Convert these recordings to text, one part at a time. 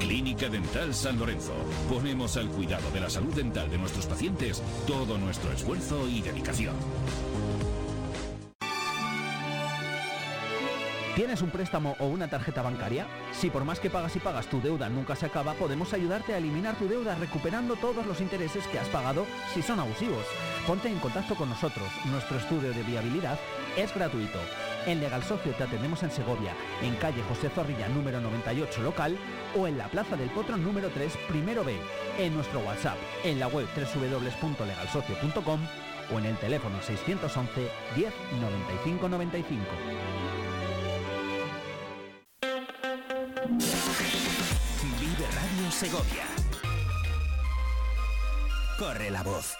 Clínica Dental San Lorenzo. Ponemos al cuidado de la salud dental de nuestros pacientes todo nuestro esfuerzo y dedicación. ¿Tienes un préstamo o una tarjeta bancaria? Si por más que pagas y pagas tu deuda nunca se acaba, podemos ayudarte a eliminar tu deuda recuperando todos los intereses que has pagado si son abusivos. Ponte en contacto con nosotros. Nuestro estudio de viabilidad es gratuito. En Legal Socio te atendemos en Segovia, en calle José Zorrilla número 98 local o en la Plaza del Potro número 3 primero B, en nuestro WhatsApp, en la web www.legalsocio.com o en el teléfono 611 10 95 95. Vive Radio Segovia. Corre la voz.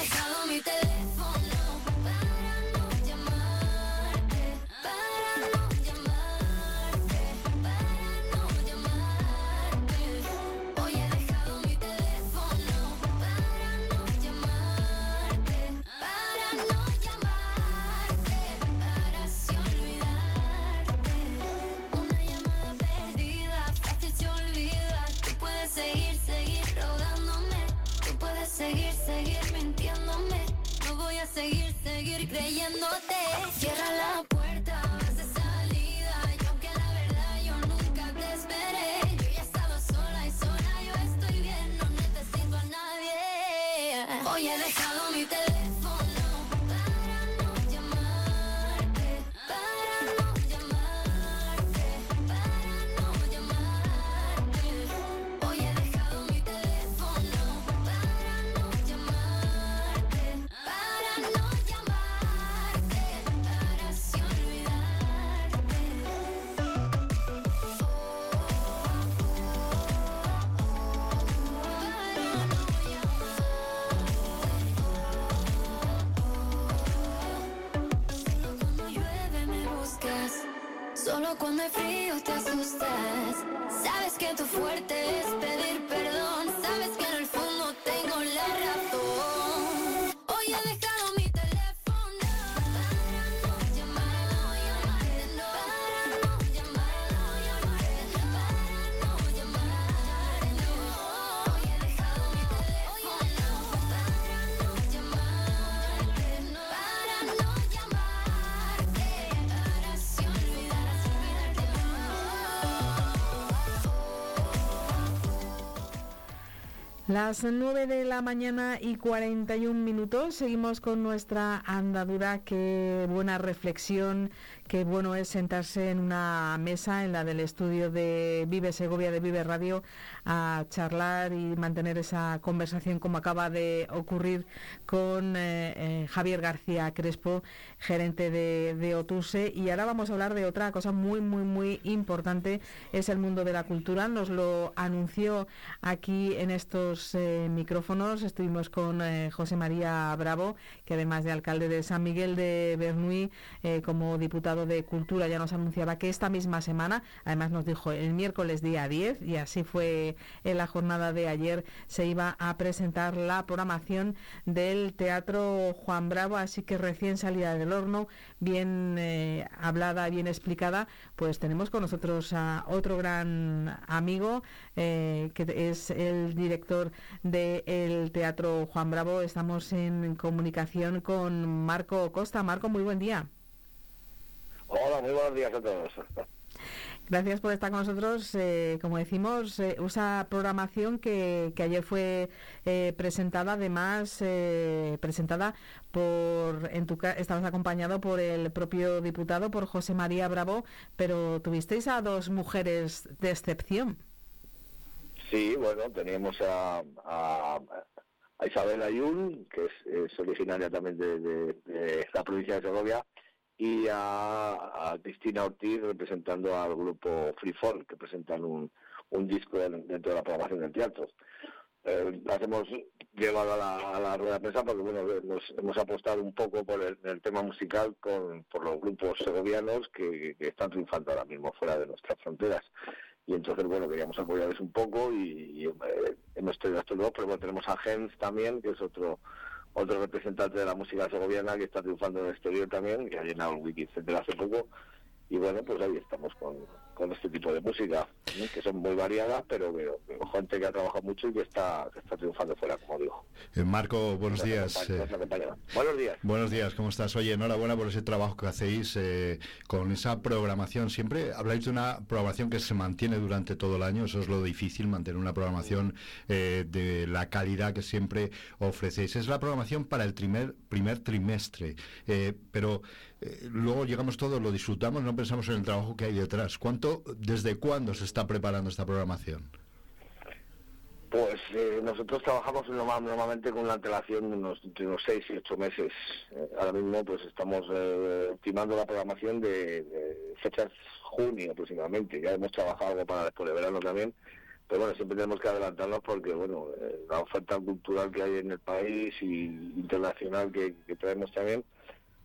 cuando hay frío te asustas. Sabes que tu fuerte Las 9 de la mañana y 41 minutos seguimos con nuestra andadura. Qué buena reflexión, qué bueno es sentarse en una mesa, en la del estudio de Vive Segovia, de Vive Radio, a charlar y mantener esa conversación como acaba de ocurrir con eh, eh, Javier García Crespo, gerente de, Otuse. Y ahora vamos a hablar de otra cosa muy, muy, muy importante, es el mundo de la cultura. Nos lo anunció aquí en estos eh, micrófonos. Estuvimos con José María Bravo, que además de alcalde de San Miguel de Bernuy, como diputado de Cultura, ya nos anunciaba que esta misma semana, además nos dijo el miércoles día 10, y así fue en la jornada de ayer, se iba a presentar la programación del Teatro Juan Bravo, así que recién salida del horno, bien eh, hablada, bien explicada, pues tenemos con nosotros a otro gran amigo, eh, que es el director del Teatro Juan Bravo. Estamos en comunicación con Marco Costa. Marco, muy buen día. Hola, muy buenos días a todos. Gracias por estar con nosotros. Eh, como decimos, eh, usa programación que, ayer fue eh, presentada, además presentada por, en tu estabas acompañado por el propio diputado, por José María Bravo, pero tuvisteis a dos mujeres de excepción. Sí, bueno, teníamos a, a, Isabel Ayun, que es, originaria también de, la provincia de Segovia, y a, Cristina Ortiz representando al grupo Free Fall, que presentan un, un disco dentro de la programación del teatro. Eh, las hemos llevado a la, a la rueda de prensa porque bueno nos hemos apostado un poco por el, tema musical con por los grupos segovianos que, que, están triunfando ahora mismo fuera de nuestras fronteras y entonces bueno queríamos apoyarles un poco y, eh, hemos tenido estos dos pero bueno tenemos a Gens también que es otro otro representante de la música segoviana que está triunfando en el exterior también que ha llenado el wiki hace poco y bueno pues ahí estamos con, con este tipo de música, que son muy variadas, pero gente que ha trabajado mucho y que está, está triunfando fuera, como digo. Eh, Marco, buenos días. Eh, buenos días. Buenos días, ¿cómo estás? Oye, enhorabuena por ese trabajo que hacéis eh, con esa programación. Siempre habláis de una programación que se mantiene durante todo el año, eso es lo difícil, mantener una programación de la calidad que siempre ofrecéis. Es la programación para el primer, primer trimestre, pero luego llegamos todos, lo disfrutamos, no pensamos en el trabajo que hay detrás. ¿Cuánto desde cuándo se está preparando esta programación? Pues eh, nosotros trabajamos normalmente con una antelación de unos, unos seis y ocho meses. Eh, ahora mismo pues estamos eh, la programación de, fechas junio aproximadamente. Ya hemos trabajado algo para después de verano también, pero bueno, siempre tenemos que adelantarnos porque bueno, la oferta cultural que hay en el país y internacional que traemos también,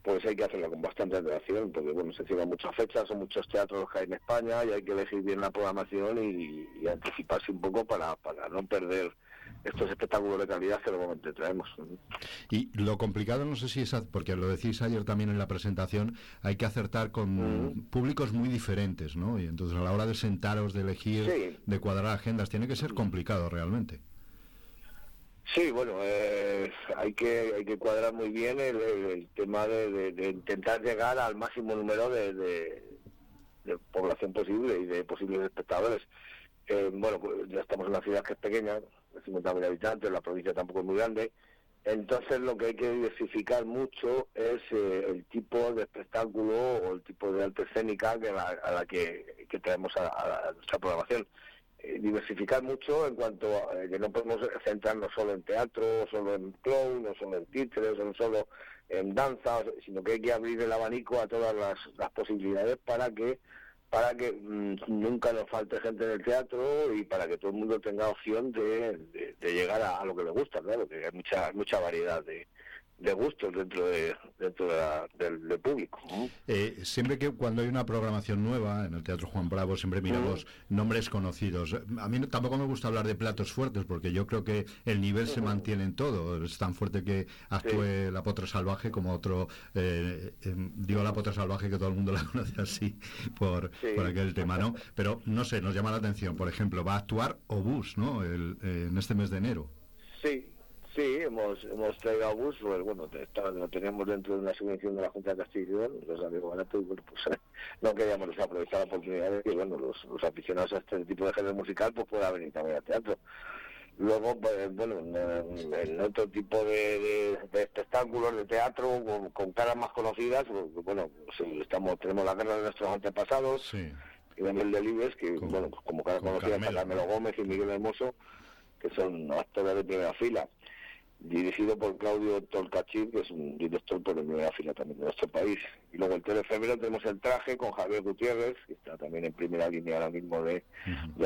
pues hay que hacerlo con bastante atención, porque bueno, se cierran muchas fechas, son muchos teatros que hay en España y hay que elegir bien la programación y, anticiparse un poco para, para no perder estos espectáculos de calidad que normalmente traemos. Y lo complicado, no sé si es, porque lo decís ayer también en la presentación, hay que acertar con públicos muy diferentes, ¿no? Y entonces a la hora de sentaros, de elegir, de cuadrar agendas, tiene que ser complicado realmente. Sí, bueno, eh, hay que hay que cuadrar muy bien el, tema de, intentar llegar al máximo número de, población posible y de posibles espectadores. Eh, bueno, pues ya estamos en una ciudad que es pequeña, de 50.000 habitantes, la provincia tampoco es muy grande, entonces lo que hay que diversificar mucho es eh, el tipo de espectáculo o el tipo de arte escénica que a la que, traemos a nuestra programación. Eh, diversificar mucho en cuanto a eh, que no podemos centrarnos solo en teatro, solo en clown, no solo en títeres, no solo en danza, sino que hay que abrir el abanico a todas las, posibilidades para que para que mm, nunca nos falte gente en el teatro y para que todo el mundo tenga opción de, llegar a, lo que le gusta, claro, que hay mucha mucha variedad de, de gustos dentro de dentro del, público. Eh, siempre que cuando hay una programación nueva en el Teatro Juan Bravo siempre miramos nombres conocidos. A mí tampoco me gusta hablar de platos fuertes porque yo creo que el nivel se mantiene en todo. Es tan fuerte que actúe la potra salvaje como otro. Eh, em, digo la potra salvaje que todo el mundo la conoce así por, por aquel tema, ¿no? Pero no sé, nos llama la atención. Por ejemplo, va a actuar Obús, ¿no? El, eh, en este mes de enero. Sí, Sí, hemos, hemos traído a bus, pues, bueno, lo teníamos dentro de una subvención de la Junta de Castilla los amigos baratos, y bueno, pues no queríamos aprovechar la oportunidad de que, bueno, los, aficionados a este tipo de género musical, pues puedan venir también al teatro. Luego, pues, bueno, en, otro tipo de, espectáculos de teatro con, caras más conocidas, pues, bueno, pues, estamos tenemos la guerra de nuestros antepasados, y Daniel Delibes, que, bueno, pues, como cara conocida, Carmelo Gómez y Miguel Hermoso, que son actores de primera fila dirigido por Claudio Tolcachir, que es un director por primera fila también de nuestro país. Y luego el 3 de febrero tenemos el traje con Javier Gutiérrez, que está también en primera línea ahora mismo de,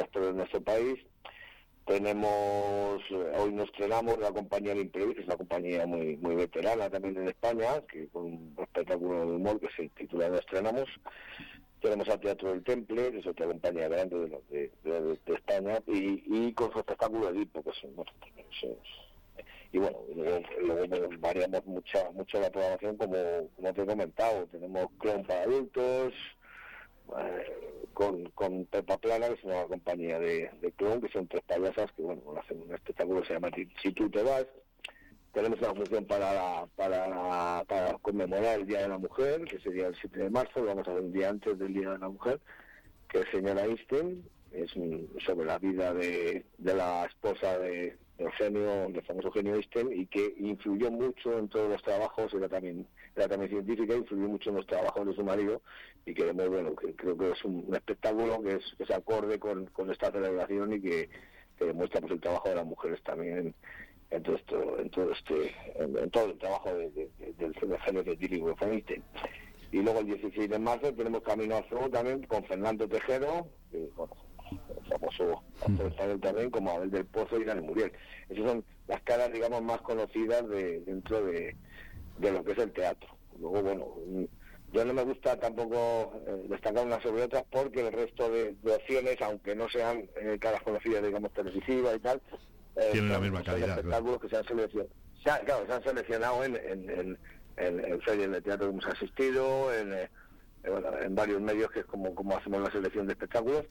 actores de nuestro país. Tenemos, eh, hoy nos estrenamos la compañía El Imprevisto, que es una compañía muy muy veterana también en España, que con un espectáculo de humor que se titula Nos estrenamos. Tenemos al Teatro del Temple, que es otra compañía grande de, de, España, y, y, con su espectáculo Edipo, que son, bueno, y bueno, luego, variamos mucha, mucho la programación como, como te he comentado, tenemos clon para adultos, eh, con, con Pepa Plana, que es una compañía de, de clon, que son tres payasas que bueno, hacen un espectáculo que se llama Si tú te vas. Tenemos una función para, para, para conmemorar el Día de la Mujer, que sería el 7 de marzo, lo vamos a hacer un día antes del Día de la Mujer que es Señora Einstein, es sobre la vida de, de la esposa de Eugenio, del famoso Eugenio Einstein, y que influyó mucho en todos los trabajos, era también, era también científica, influyó mucho en los trabajos de su marido, y que bueno, que creo que es un, espectáculo que es, que se acorde con, esta celebración y que, demuestra pues, el trabajo de las mujeres también en, todo esto, en todo este, en, todo el trabajo de, de, del Eugenio científico de Einstein. Y luego el 16 de marzo tenemos Camino al Fuego también con Fernando Tejero, el famoso actor también, como Abel del Pozo y Dani Muriel. Esas son las caras, digamos, más conocidas de, dentro de, lo que es el teatro. Luego, bueno, yo no me gusta tampoco eh, destacar unas sobre otras porque el resto de, opciones, aunque no sean eh, caras conocidas, digamos, televisivas y tal, eh, tienen la misma calidad. espectáculos que se han seleccionado. claro, se han seleccionado en, en, en, en, series de teatro que hemos asistido, en, en varios medios que es como, como hacemos la selección de espectáculos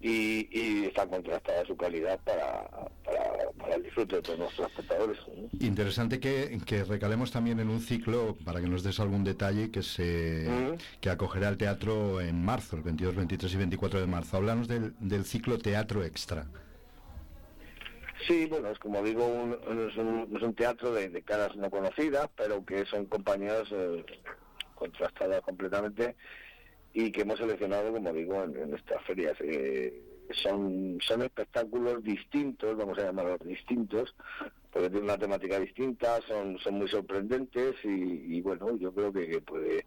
y, y está contrastada su calidad para, para, el disfrute de todos nuestros espectadores. Interesante que, que, recalemos también en un ciclo, para que nos des algún detalle, que se que acogerá el teatro en marzo, el 22, 23 y 24 de marzo. Háblanos del, del ciclo Teatro Extra. Sí, bueno, es como digo, un, es, un, teatro de, de, caras no conocidas, pero que son compañías eh, contrastadas completamente y que hemos seleccionado, como digo, en, estas ferias. Eh, son, son espectáculos distintos, vamos a llamarlos distintos, porque tienen una temática distinta, son, son muy sorprendentes y, bueno, yo creo que, puede,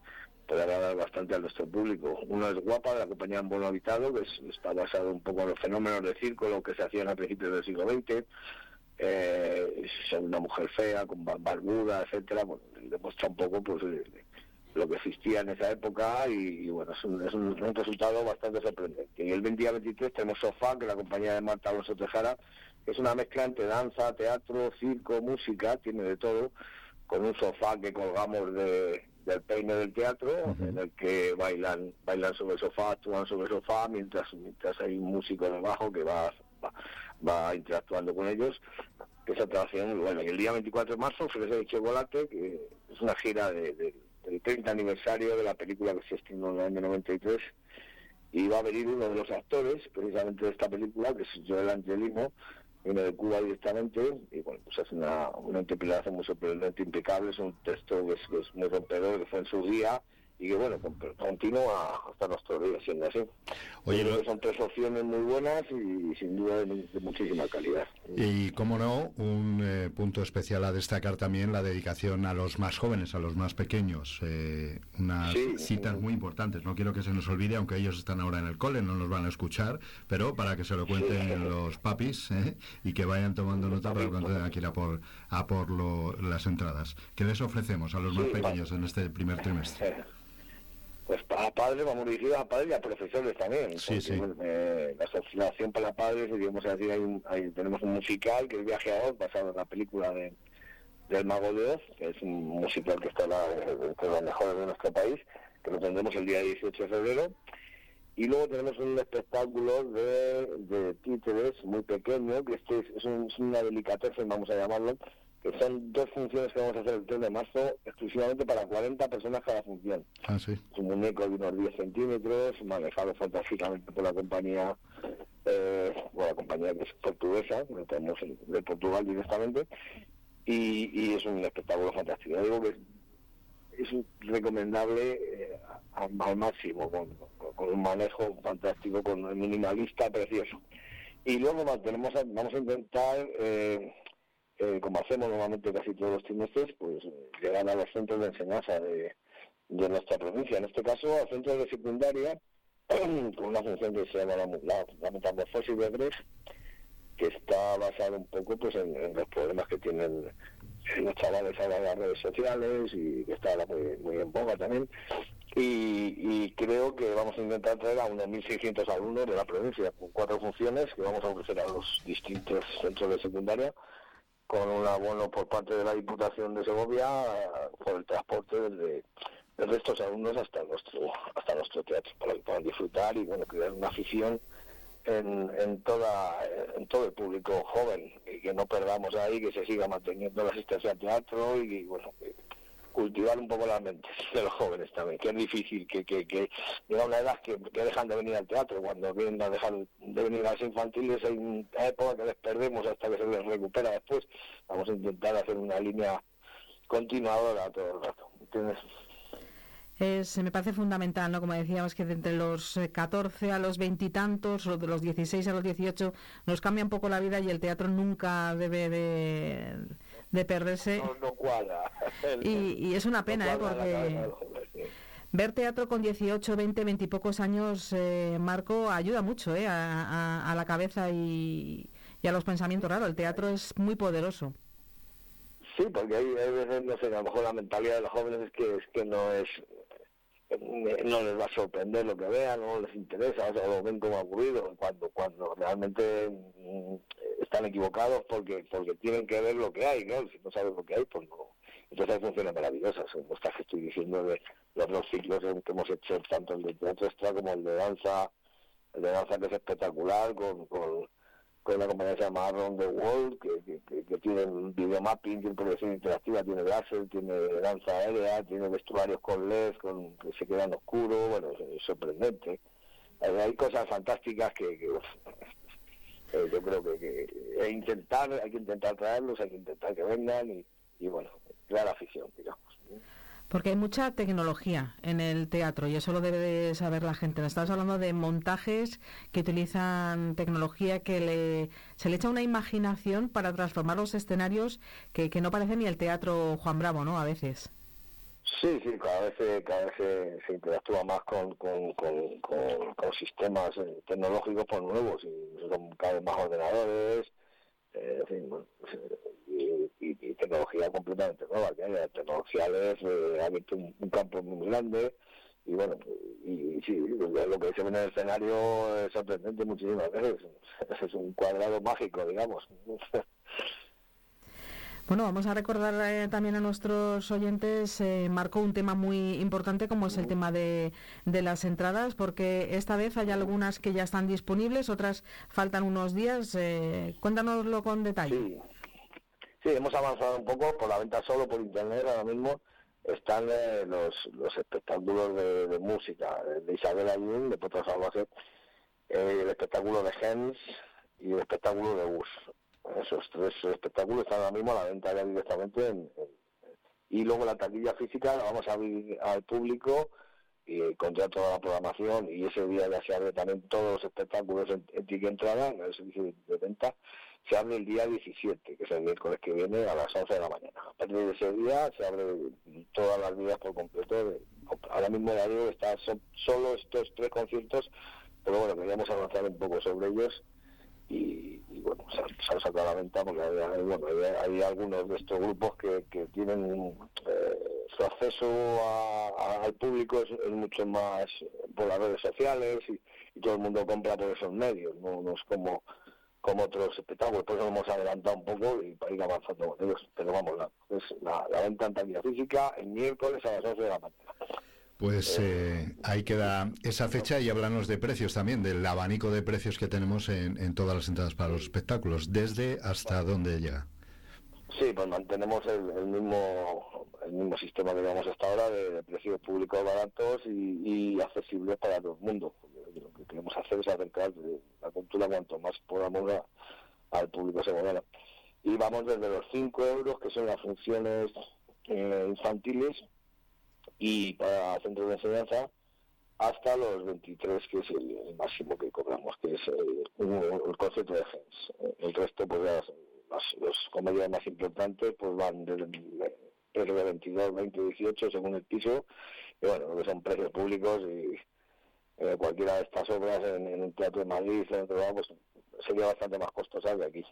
puede agradar bastante a nuestro público. Uno es Guapa, la compañía En Bono Habitado, que está basado un poco en los fenómenos de circo, lo que se hacían a principios del siglo XX. Eh, una mujer fea, con barbuda, etcétera, bueno, demuestra un poco pues lo que existía en esa época y, bueno, es, un, es un, resultado bastante sorprendente. Y el día 23 tenemos Sofá, que es la compañía de Marta Alonso Tejara, que es una mezcla entre danza, teatro, circo, música, tiene de todo, con un sofá que colgamos de, del peine del teatro, en el que bailan bailan sobre el sofá, actúan sobre el sofá, mientras mientras hay un músico debajo que va, va, interactuando con ellos que esa trabajación bueno y el día 24 de marzo ofrece el Chocolate que es una gira de el 30 aniversario de la película que se estrenó en el año 93 y va a venir uno de los actores precisamente de esta película, que es Joel Angelino, viene de Cuba directamente y bueno, pues es una, una interpretación muy sorprendente, impecable, es un texto que es, que es muy rompedor, que fue en su día y que bueno, continúa hasta nuestro día siendo así. Oye, son tres opciones muy buenas y sin duda de, muchísima calidad. Y como no, un eh, punto especial a destacar también la dedicación a los más jóvenes, a los más pequeños. Eh, unas citas muy importantes. No quiero que se nos olvide, aunque ellos están ahora en el cole, no nos van a escuchar, pero para que se lo cuenten los papis ¿eh? y que vayan tomando nota para cuando tengan que ir a por, a por las entradas. ¿Qué les ofrecemos a los más pequeños en este primer trimestre? pues a padres, vamos dirigidos a padres y a profesores también. Sí, sí. Eh, la asociación para padres, digamos así, hay tenemos un musical que es Viaje a Oz, basado en la película de, del Mago de Oz, que es un musical que está entre los mejores de nuestro país, que lo tendremos el día 18 de febrero. Y luego tenemos un espectáculo de, de títeres muy pequeño, que este es, es, una delicateza, vamos a llamarlo, que son dos funciones que vamos a hacer el 3 de marzo exclusivamente para 40 personas cada función. Ah, sí. Es un muñeco de unos 10 centímetros, manejado fantásticamente por la compañía, eh, por la compañía que es portuguesa, que tenemos de Portugal directamente, y, es un espectáculo fantástico. digo que es, recomendable eh, al máximo, con, un manejo fantástico, con un minimalista precioso. Y luego tenemos, vamos a intentar... Eh, eh, como hacemos normalmente casi todos los trimestres, pues llegan a los centros de enseñanza de, nuestra provincia. En este caso, a centros de secundaria, con una función que se llama la, la, metamorfosis de Greg, que está basada un poco pues en, los problemas que tienen los chavales ahora en las redes sociales y que está muy, muy en boga también. Y, y, creo que vamos a intentar traer a unos 1.600 alumnos de la provincia con cuatro funciones que vamos a ofrecer a los distintos centros de secundaria con un abono por parte de la Diputación de Segovia por el transporte desde de estos alumnos hasta nuestro hasta nuestro teatro para que puedan disfrutar y bueno crear una afición en, en toda en todo el público joven y que no perdamos ahí que se siga manteniendo la asistencia al teatro y, bueno cultivar un poco las mentes de los jóvenes también, que es difícil, que, que, que llega una edad que, dejan de venir al teatro, cuando vienen a dejar de venir a las infantiles hay una época que les perdemos hasta que se les recupera después. Vamos a intentar hacer una línea continuadora todo el rato. ¿entiendes? Es, me parece fundamental, ¿no? Como decíamos, que de entre los 14 eh, a los veintitantos o de los 16 a los 18 nos cambia un poco la vida y el teatro nunca debe de, de perderse. No, cuadra. Y, es una pena, ¿eh? Porque ver teatro con 18, 20, 20 y pocos años, eh, Marco, ayuda mucho ¿eh? a, la cabeza y, a los pensamientos raros. El teatro es muy poderoso. Sí, porque hay, veces, no sé, a lo mejor la mentalidad de los jóvenes es que, es que no es no les va a sorprender lo que vean, no les interesa, o lo ven como aburrido, cuando cuando realmente mm, están equivocados porque porque tienen que ver lo que hay, ¿no? Si no sabes lo que hay, pues no. Entonces hay funciones maravillosas, como que estoy diciendo de los dos ciclos que hemos hecho, tanto el de teatro extra como el de danza, el de danza que es espectacular, con, con con una compañía que se llama Around the World, que, que, que, tiene videomapping, tiene progresión interactiva, tiene láser, tiene danza aérea, tiene vestuarios con LED, con, que se quedan oscuros, bueno, es, sorprendente. Hay, cosas fantásticas que, eh, yo creo que, que intentar, hay que intentar traerlos, hay que intentar que vengan y, y bueno, crear afición, digamos. Porque hay mucha tecnología en el teatro y eso lo debe de saber la gente. Estamos hablando de montajes que utilizan tecnología que le, se le echa una imaginación para transformar los escenarios que, que no parece ni el teatro Juan Bravo, ¿no? A veces. Sí, sí, cada vez, cada vez se, interactúa más con, con, con, sistemas eh, tecnológicos pues, nuevos y son cada vez más ordenadores, eh, fin, pues, y, tecnología completamente nueva, que hay tecnologías eh, ha abierto un, campo muy grande y bueno, y, sí, lo que se ve en el escenario es sorprendente muchísimas veces, es un cuadrado mágico, digamos. Bueno, vamos a recordar eh, también a nuestros oyentes, eh, marcó un tema muy importante como es el tema de, de, las entradas, porque esta vez hay algunas que ya están disponibles, otras faltan unos días. Eh, cuéntanoslo con detalle. Sí, hemos avanzado un poco por la venta solo por internet ahora mismo. Están eh, los, los espectáculos de, música de Isabel Ayun, de Potro Salvaje, eh, el espectáculo de Gens y el espectáculo de Bus. Esos tres espectáculos están ahora mismo a la venta ya directamente. y luego la taquilla física la vamos a abrir al público y con toda la programación y ese día ya se abre también todos los espectáculos en, en entrada, en el servicio de venta se abre el día 17, que es el miércoles que viene a las 11 de la mañana. A partir de ese día se abre todas las vías por completo. ahora mismo ya digo está son solo estos tres conciertos, pero bueno, queríamos avanzar un poco sobre ellos y, bueno, se, han sacado a la venta porque hay, bueno, hay, algunos de estos grupos que, que tienen eh, su acceso al público es, mucho más por las redes sociales y, todo el mundo compra por esos medios, no, es como como otros espectáculos, por eso hemos adelantado un poco y para ir avanzando con ellos. Pero vamos, la, la, venta en taquilla física el miércoles a las 11 de la mañana. Pues eh, ahí queda esa fecha y háblanos de precios también, del abanico de precios que tenemos en, todas las entradas para los espectáculos, desde hasta dónde llega. Sí, pues mantenemos el, mismo el mismo sistema que llevamos hasta ahora de, precios públicos baratos y, y accesibles para todo el mundo lo que queremos hacer es acercar la cultura cuanto más podamos al público segoviano. Y vamos desde los 5 euros, que son las funciones eh, infantiles, y para centros de enseñanza, hasta los 23, que es el, máximo que cobramos, que es el, concepto de gens. El resto, pues las, los comedias más importantes, pues van desde el 22, 20, 18, según el piso, y bueno, que son precios públicos y eh, cualquiera de estas obras en, un teatro de Madrid, pues, sería bastante más costosa que aquí.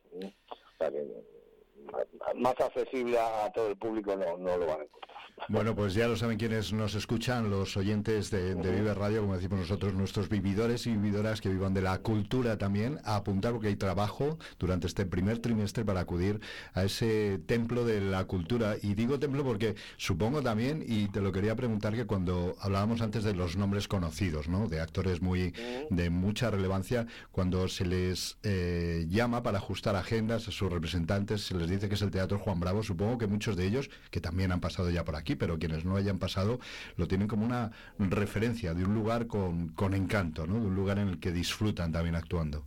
Más accesible a todo el público no, no lo van a encontrar. Bueno, pues ya lo saben quienes nos escuchan, los oyentes de, de Vive Radio, como decimos nosotros, nuestros vividores y vividoras que vivan de la cultura también, a apuntar porque hay trabajo durante este primer trimestre para acudir a ese templo de la cultura. Y digo templo porque supongo también, y te lo quería preguntar, que cuando hablábamos antes de los nombres conocidos, ¿no? De actores muy de mucha relevancia, cuando se les eh, llama para ajustar agendas a sus representantes, se les dice que es el Teatro Juan Bravo, supongo que muchos de ellos, que también han pasado ya por aquí, pero quienes no hayan pasado, lo tienen como una referencia de un lugar con, con encanto, ¿no? De un lugar en el que disfrutan también actuando.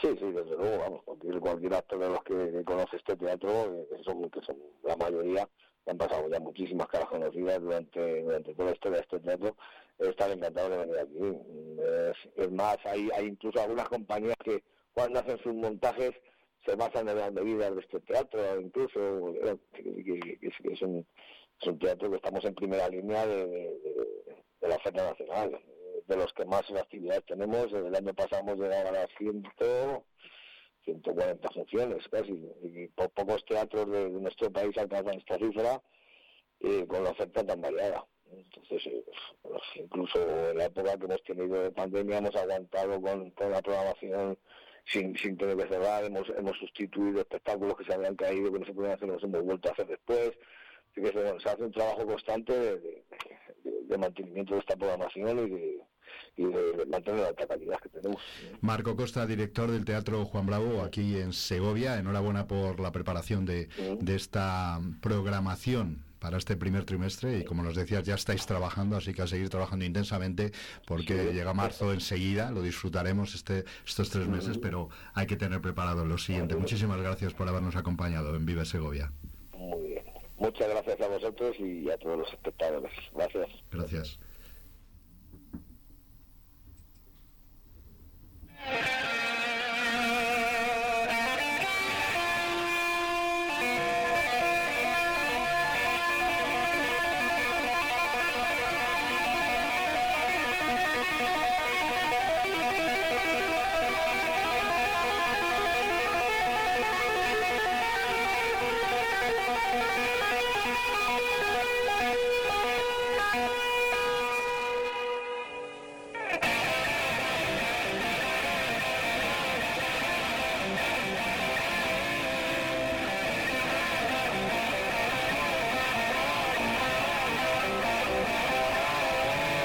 Sí, sí, desde luego, vamos, cualquier, cualquier actor de los que, conoce este teatro, eh, son, que son la mayoría, han pasado ya muchísimas caras conocidas durante, durante toda la historia de este teatro, están encantados de venir aquí. Es, más, hay, hay incluso algunas compañías que cuando hacen sus montajes se basan en las medidas de este teatro, incluso es, un, teatro que estamos en primera línea de, la oferta nacional, de los que más actividades tenemos. El año hemos llegado a las 100, 140 funciones casi, y pocos teatros de, nuestro país alcanzan esta cifra eh, con la oferta tan variada. Entonces, eh, pues, incluso en la época que hemos tenido de pandemia hemos aguantado con, con la programación sin, sin tener que cerrar, hemos, hemos sustituido espectáculos que se habían caído, que no se podían hacer, los hemos vuelto a hacer después. Así que se, hace un trabajo constante de, mantenimiento de esta programación y de, y de mantener la alta calidad que tenemos. Marco Costa, director del Teatro Juan Bravo aquí en Segovia, enhorabuena por la preparación de, de esta programación para este primer trimestre y como nos decías ya estáis trabajando, así que a seguir trabajando intensamente porque llega marzo enseguida, lo disfrutaremos este, estos tres meses, pero hay que tener preparado lo siguiente. Muchísimas gracias por habernos acompañado en Vive Segovia. Muy bien. Muchas gracias a vosotros y a todos los espectadores. Gracias. Gracias.